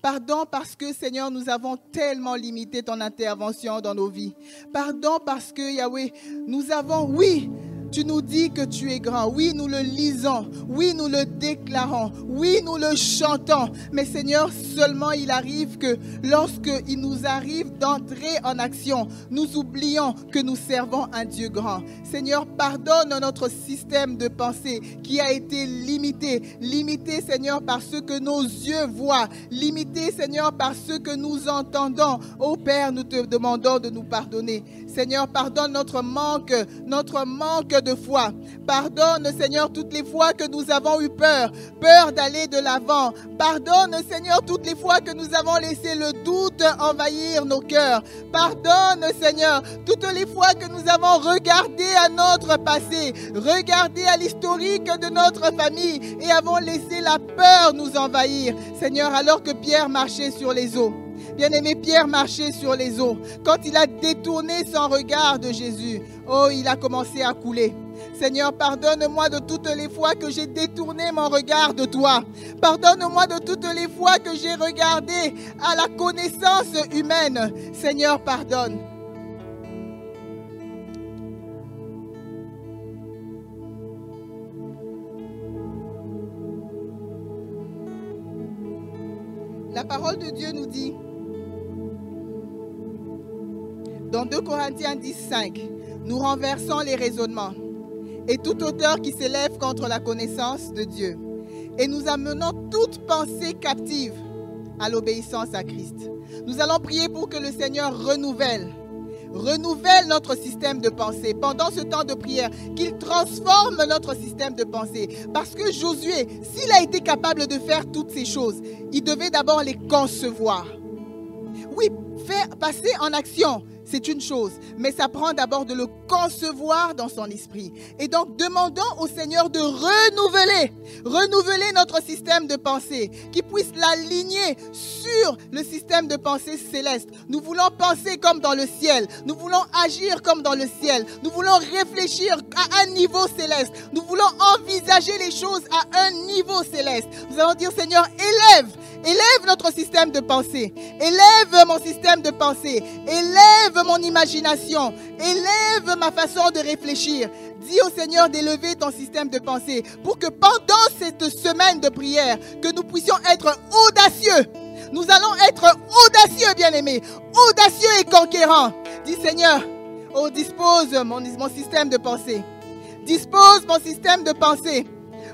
Pardon parce que, Seigneur, nous avons tellement limité ton intervention dans nos vies. Pardon parce que, Yahweh, nous avons, oui, tu nous dis que tu es grand. Oui, nous le lisons. Oui, nous le déclarons. Oui, nous le chantons. Mais Seigneur, seulement il arrive que lorsque il nous arrive d'entrer en action, nous oublions que nous servons un Dieu grand. Seigneur, pardonne notre système de pensée qui a été limité. Limité, Seigneur, par ce que nos yeux voient. Limité, Seigneur, par ce que nous entendons. Ô Père, nous te demandons de nous pardonner. Seigneur, pardonne notre manque, notre manque de foi. Pardonne, Seigneur, toutes les fois que nous avons eu peur, peur d'aller de l'avant. Pardonne, Seigneur, toutes les fois que nous avons laissé le doute envahir nos cœurs. Pardonne, Seigneur, toutes les fois que nous avons regardé à notre passé, regardé à l'historique de notre famille et avons laissé la peur nous envahir. Seigneur, alors que Pierre marchait sur les eaux. Bien-aimé, Pierre marchait sur les eaux. Quand il a détourné son regard de Jésus, oh, il a commencé à couler. Seigneur, pardonne-moi de toutes les fois que j'ai détourné mon regard de toi. Pardonne-moi de toutes les fois que j'ai regardé à la connaissance humaine. Seigneur, pardonne. La parole de Dieu nous dit, dans 2 Corinthiens 10, 5, nous renversons les raisonnements et toute hauteur qui s'élève contre la connaissance de Dieu. Et nous amenons toute pensée captive à l'obéissance à Christ. Nous allons prier pour que le Seigneur renouvelle, renouvelle notre système de pensée pendant ce temps de prière, qu'il transforme notre système de pensée. Parce que Josué, s'il a été capable de faire toutes ces choses, il devait d'abord les concevoir. Oui, faire passer en action c'est une chose, mais ça prend d'abord de le concevoir dans son esprit. Et donc, demandons au Seigneur de renouveler, renouveler notre système de pensée, qui puisse l'aligner sur le système de pensée céleste. Nous voulons penser comme dans le ciel, nous voulons agir comme dans le ciel, nous voulons réfléchir à un niveau céleste, nous voulons envisager les choses à un niveau céleste. Nous allons dire, Seigneur, élève, élève notre système de pensée, élève mon système de pensée, élève mon imagination, élève ma façon de réfléchir. Dis au Seigneur d'élever ton système de pensée pour que pendant cette semaine de prière, que nous puissions être audacieux. Nous allons être audacieux, bien-aimés, audacieux et conquérants. Dis Seigneur, oh, dispose mon, système de pensée. Dispose mon système de pensée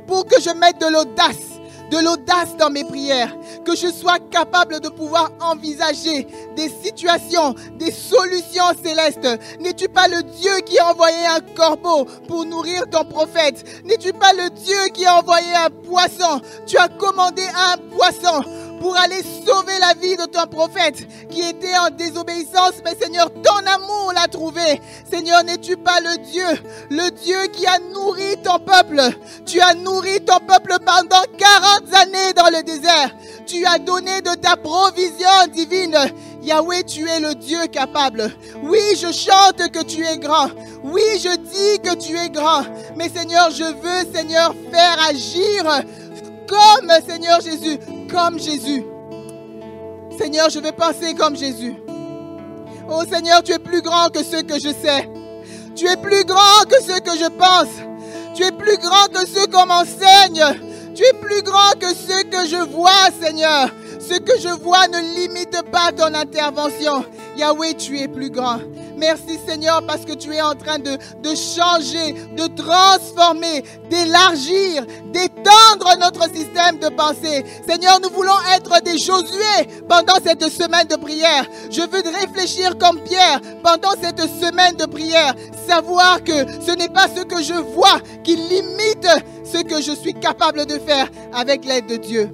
pour que je mette de l'audace de l'audace dans mes prières, que je sois capable de pouvoir envisager des situations, des solutions célestes. N'es-tu pas le Dieu qui a envoyé un corbeau pour nourrir ton prophète? N'es-tu pas le Dieu qui a envoyé un poisson? Tu as commandé un poisson pour aller sauver la vie de ton prophète qui était en désobéissance. Mais Seigneur, ton amour l'a trouvé. Seigneur, n'es-tu pas le Dieu, le Dieu qui a nourri ton peuple? Tu as nourri ton peuple pendant 40 années dans le désert. Tu as donné de ta provision divine. Yahweh, tu es le Dieu capable. Oui, je chante que tu es grand. Oui, je dis que tu es grand. Mais Seigneur, je veux, Seigneur, faire agir comme, Seigneur Jésus, comme Jésus. Seigneur, je veux penser comme Jésus. Oh Seigneur, tu es plus grand que ce que je sais. Tu es plus grand que ce que je pense. Tu es plus grand que ce qu'on m'enseigne. Tu es plus grand que ce que je vois, Seigneur. Ce que je vois ne limite pas ton intervention. Yahweh, tu es plus grand. Merci Seigneur parce que tu es en train de, changer, de transformer, d'élargir, d'étendre notre système de pensée. Seigneur, nous voulons être des Josué pendant cette semaine de prière. Je veux réfléchir comme Pierre pendant cette semaine de prière. Savoir que ce n'est pas ce que je vois qui limite ce que je suis capable de faire avec l'aide de Dieu.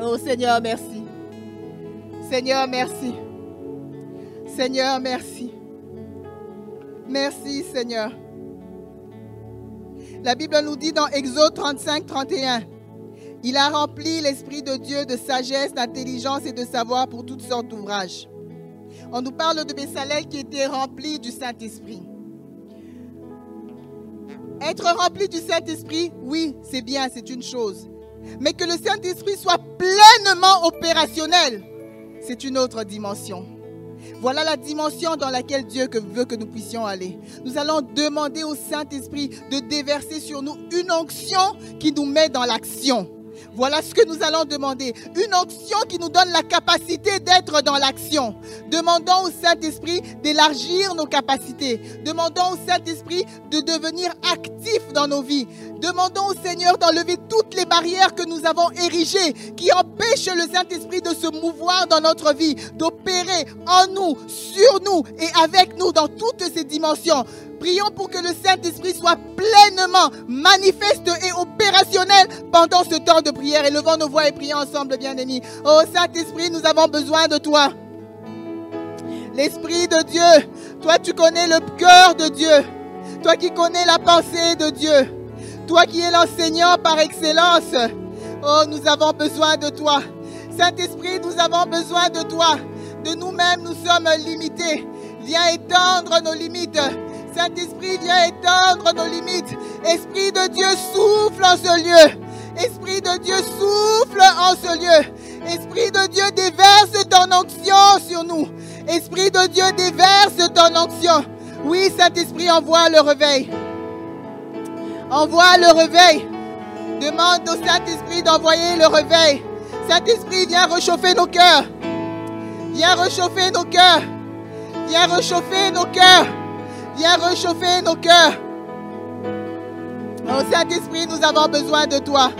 Oh Seigneur, merci. Seigneur, merci. Seigneur, merci. Merci, Seigneur. La Bible nous dit dans Exode 35, 31, Il a rempli l'Esprit de Dieu de sagesse, d'intelligence et de savoir pour toutes sortes d'ouvrages. On nous parle de Bessalel qui était rempli du Saint-Esprit. Être rempli du Saint-Esprit, oui, c'est bien, c'est une chose. Mais que le Saint-Esprit soit pleinement opérationnel, c'est une autre dimension. Voilà la dimension dans laquelle Dieu veut que nous puissions aller. Nous allons demander au Saint-Esprit de déverser sur nous une onction qui nous met dans l'action. Voilà ce que nous allons demander. Une onction qui nous donne la capacité d'être dans l'action. Demandons au Saint-Esprit d'élargir nos capacités. Demandons au Saint-Esprit de devenir actif dans nos vies. Demandons au Seigneur d'enlever toutes les barrières que nous avons érigées qui empêchent le Saint-Esprit de se mouvoir dans notre vie, d'opérer en nous, sur nous et avec nous dans toutes ces dimensions. Prions pour que le Saint-Esprit soit pleinement manifeste et opérationnel pendant ce temps de prière. Élevons nos voix et prions ensemble, bien-aimés. Oh Saint-Esprit, nous avons besoin de toi. L'Esprit de Dieu, toi tu connais le cœur de Dieu. Toi qui connais la pensée de Dieu. Toi qui es l'enseignant par excellence. Oh, nous avons besoin de toi. Saint-Esprit, nous avons besoin de toi. De nous-mêmes, nous sommes limités. Viens étendre nos limites. Saint-Esprit, viens étendre nos limites. Esprit de Dieu, souffle en ce lieu. Esprit de Dieu, souffle en ce lieu. Esprit de Dieu, déverse ton onction sur nous. Esprit de Dieu, déverse ton onction. Oui, Saint-Esprit, envoie le réveil. Envoie le réveil. Demande au Saint-Esprit d'envoyer le réveil. Saint-Esprit, viens réchauffer nos cœurs. Viens réchauffer nos cœurs. Viens réchauffer nos cœurs. Viens réchauffer nos cœurs. Oh Saint-Esprit, nous avons besoin de toi.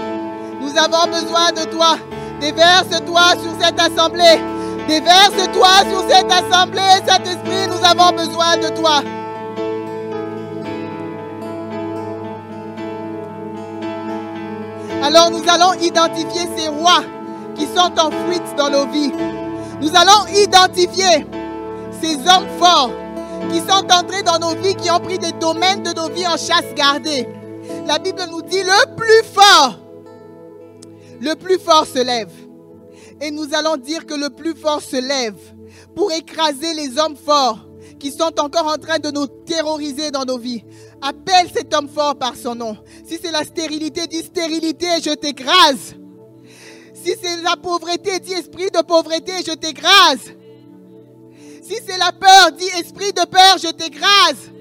Nous avons besoin de toi. Déverse-toi sur cette assemblée. Déverse-toi sur cette assemblée. Saint-Esprit, nous avons besoin de toi. Alors nous allons identifier ces rois qui sont en fuite dans nos vies. Nous allons identifier ces hommes forts qui sont entrés dans nos vies, qui ont pris des domaines de nos vies en chasse gardée. La Bible nous dit le plus fort, le plus fort se lève. Et nous allons dire que le plus fort se lève pour écraser les hommes forts qui sont encore en train de nous terroriser dans nos vies. Appelle cet homme fort par son nom. Si c'est la stérilité, dis stérilité, je t'écrase. Si c'est la pauvreté, dis esprit de pauvreté, je t'écrase. Si c'est la peur, dis esprit de peur, je t'écrase.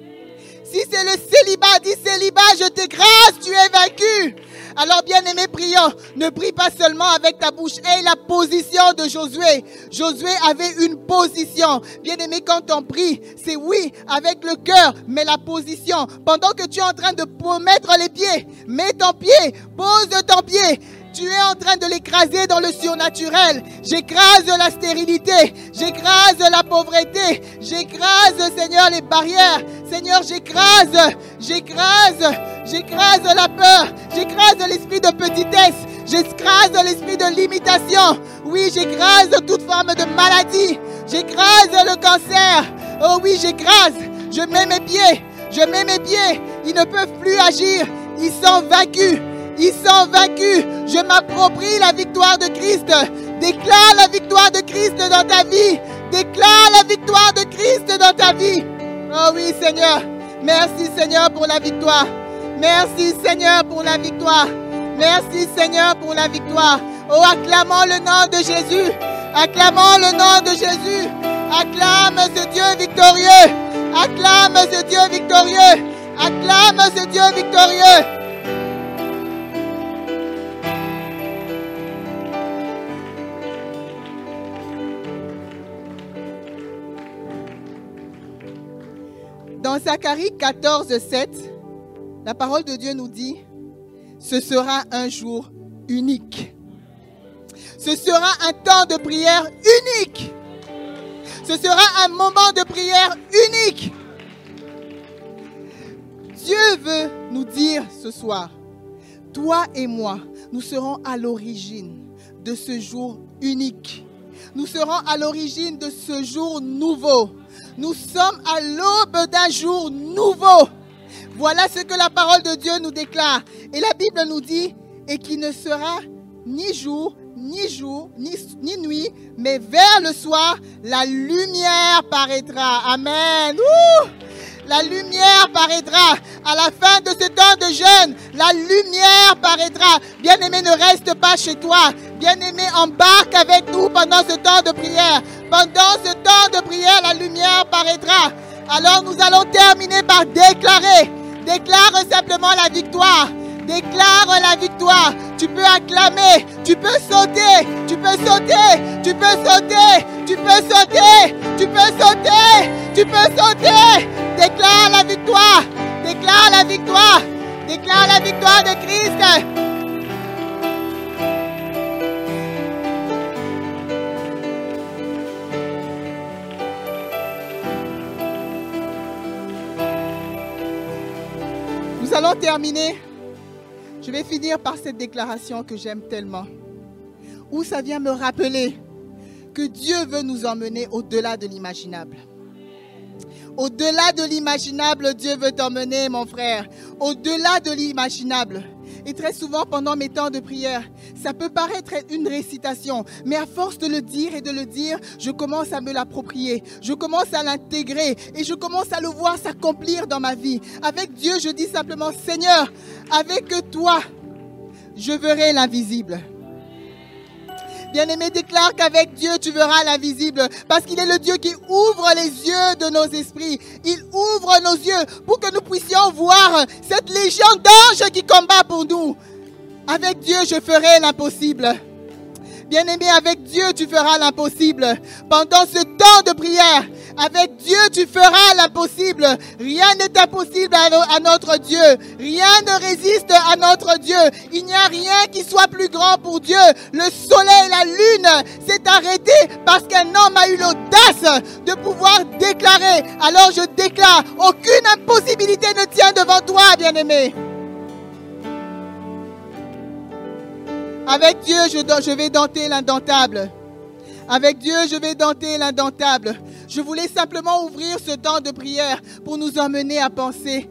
Si c'est le célibat, dis célibat, je t'écrase, tu es vaincu. Alors bien-aimé, prions. Ne prie pas seulement avec ta bouche. Et la position de Josué. Josué avait une position. Bien-aimé, quand on prie, c'est oui avec le cœur, mais la position. Pendant que tu es en train de mettre les pieds, mets ton pied, pose ton pied. Tu es en train de l'écraser dans le surnaturel. J'écrase la stérilité. J'écrase la pauvreté. J'écrase, Seigneur, les barrières. Seigneur, j'écrase. J'écrase. J'écrase la peur. J'écrase l'esprit de petitesse. J'écrase l'esprit de limitation. Oui, j'écrase toute forme de maladie. J'écrase le cancer. Oh oui, j'écrase. Je mets mes pieds. Je mets mes pieds. Ils ne peuvent plus agir. Ils sont vaincus. Ils sont vaincus. Je m'approprie la victoire de Christ. Déclare la victoire de Christ dans ta vie. Déclare la victoire de Christ dans ta vie. Oh oui, Seigneur. Merci Seigneur pour la victoire. Merci Seigneur pour la victoire. Merci Seigneur pour la victoire. Oh, acclamons le nom de Jésus. Acclamons le nom de Jésus. Acclame ce Dieu victorieux. Acclame ce Dieu victorieux. Acclame ce Dieu victorieux. Dans Zacharie 14, 7, la parole de Dieu nous dit, ce sera un jour unique. Ce sera un temps de prière unique. Ce sera un moment de prière unique. Dieu veut nous dire ce soir, toi et moi, nous serons à l'origine de ce jour unique. Nous serons à l'origine de ce jour nouveau. Nous sommes à l'aube d'un jour nouveau. Voilà ce que la parole de Dieu nous déclare. Et la Bible nous dit, et qui ne sera ni jour, ni jour, ni, nuit, mais vers le soir, la lumière paraîtra. Amen. La lumière paraîtra. À la fin de ce temps de jeûne, la lumière paraîtra. Bien-aimé, ne reste pas chez toi. Bien-aimé, embarque avec nous pendant ce temps de prière. Pendant ce temps de prière, la lumière paraîtra. Alors nous allons terminer par déclarer. Déclare simplement la victoire. Déclare la victoire. Tu peux acclamer. Tu peux sauter. Tu peux sauter. Tu peux sauter. Tu peux sauter. Tu peux sauter. Tu peux sauter. Déclare la victoire. Déclare la victoire. Déclare la victoire de Christ. Nous allons terminer. Je vais finir par cette déclaration que j'aime tellement. Où ça vient me rappeler que Dieu veut nous emmener au-delà de l'imaginable. Au-delà de l'imaginable, Dieu veut t'emmener, mon frère. Au-delà de l'imaginable. Et très souvent, pendant mes temps de prière, ça peut paraître une récitation, mais à force de le dire et de le dire, je commence à me l'approprier, je commence à l'intégrer et je commence à le voir s'accomplir dans ma vie. Avec Dieu, je dis simplement, Seigneur, avec toi, je verrai l'invisible. Bien-aimé, déclare qu'avec Dieu, tu verras l'invisible. Parce qu'il est le Dieu qui ouvre les yeux de nos esprits. Il ouvre nos yeux pour que nous puissions voir cette légion d'anges qui combat pour nous. Avec Dieu, je ferai l'impossible. Bien-aimé, avec Dieu, tu feras l'impossible. Pendant ce temps de prière, avec Dieu, tu feras l'impossible. Rien n'est impossible à, notre Dieu. Rien ne résiste à notre Dieu. Il n'y a rien qui soit plus grand pour Dieu. Le soleil, la lune s'est arrêté parce qu'un homme a eu l'audace de pouvoir déclarer. Alors je déclare, aucune impossibilité ne tient devant toi, bien-aimé. Avec Dieu, je, vais denter l'indentable. Avec Dieu, je vais denter l'indentable. Je voulais simplement ouvrir ce temps de prière pour nous emmener à penser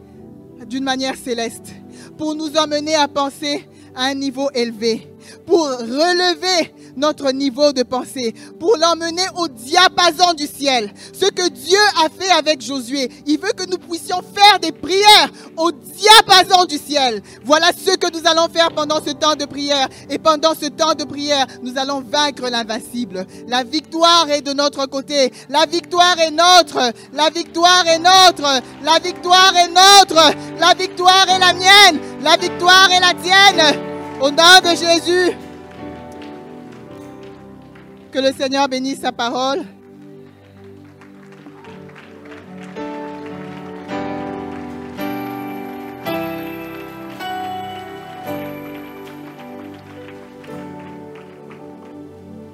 d'une manière céleste, pour nous emmener à penser à un niveau élevé, pour relever notre niveau de pensée, pour l'emmener au diapason du ciel. Ce que Dieu a fait avec Josué, il veut que nous puissions faire des prières au diapason du ciel. Voilà ce que nous allons faire pendant ce temps de prière. Et pendant ce temps de prière, nous allons vaincre l'invincible. La victoire est de notre côté. La victoire est notre. La victoire est notre. La victoire est notre. La victoire est la mienne. La victoire est la tienne. Au nom de Jésus. Que le Seigneur bénisse sa parole.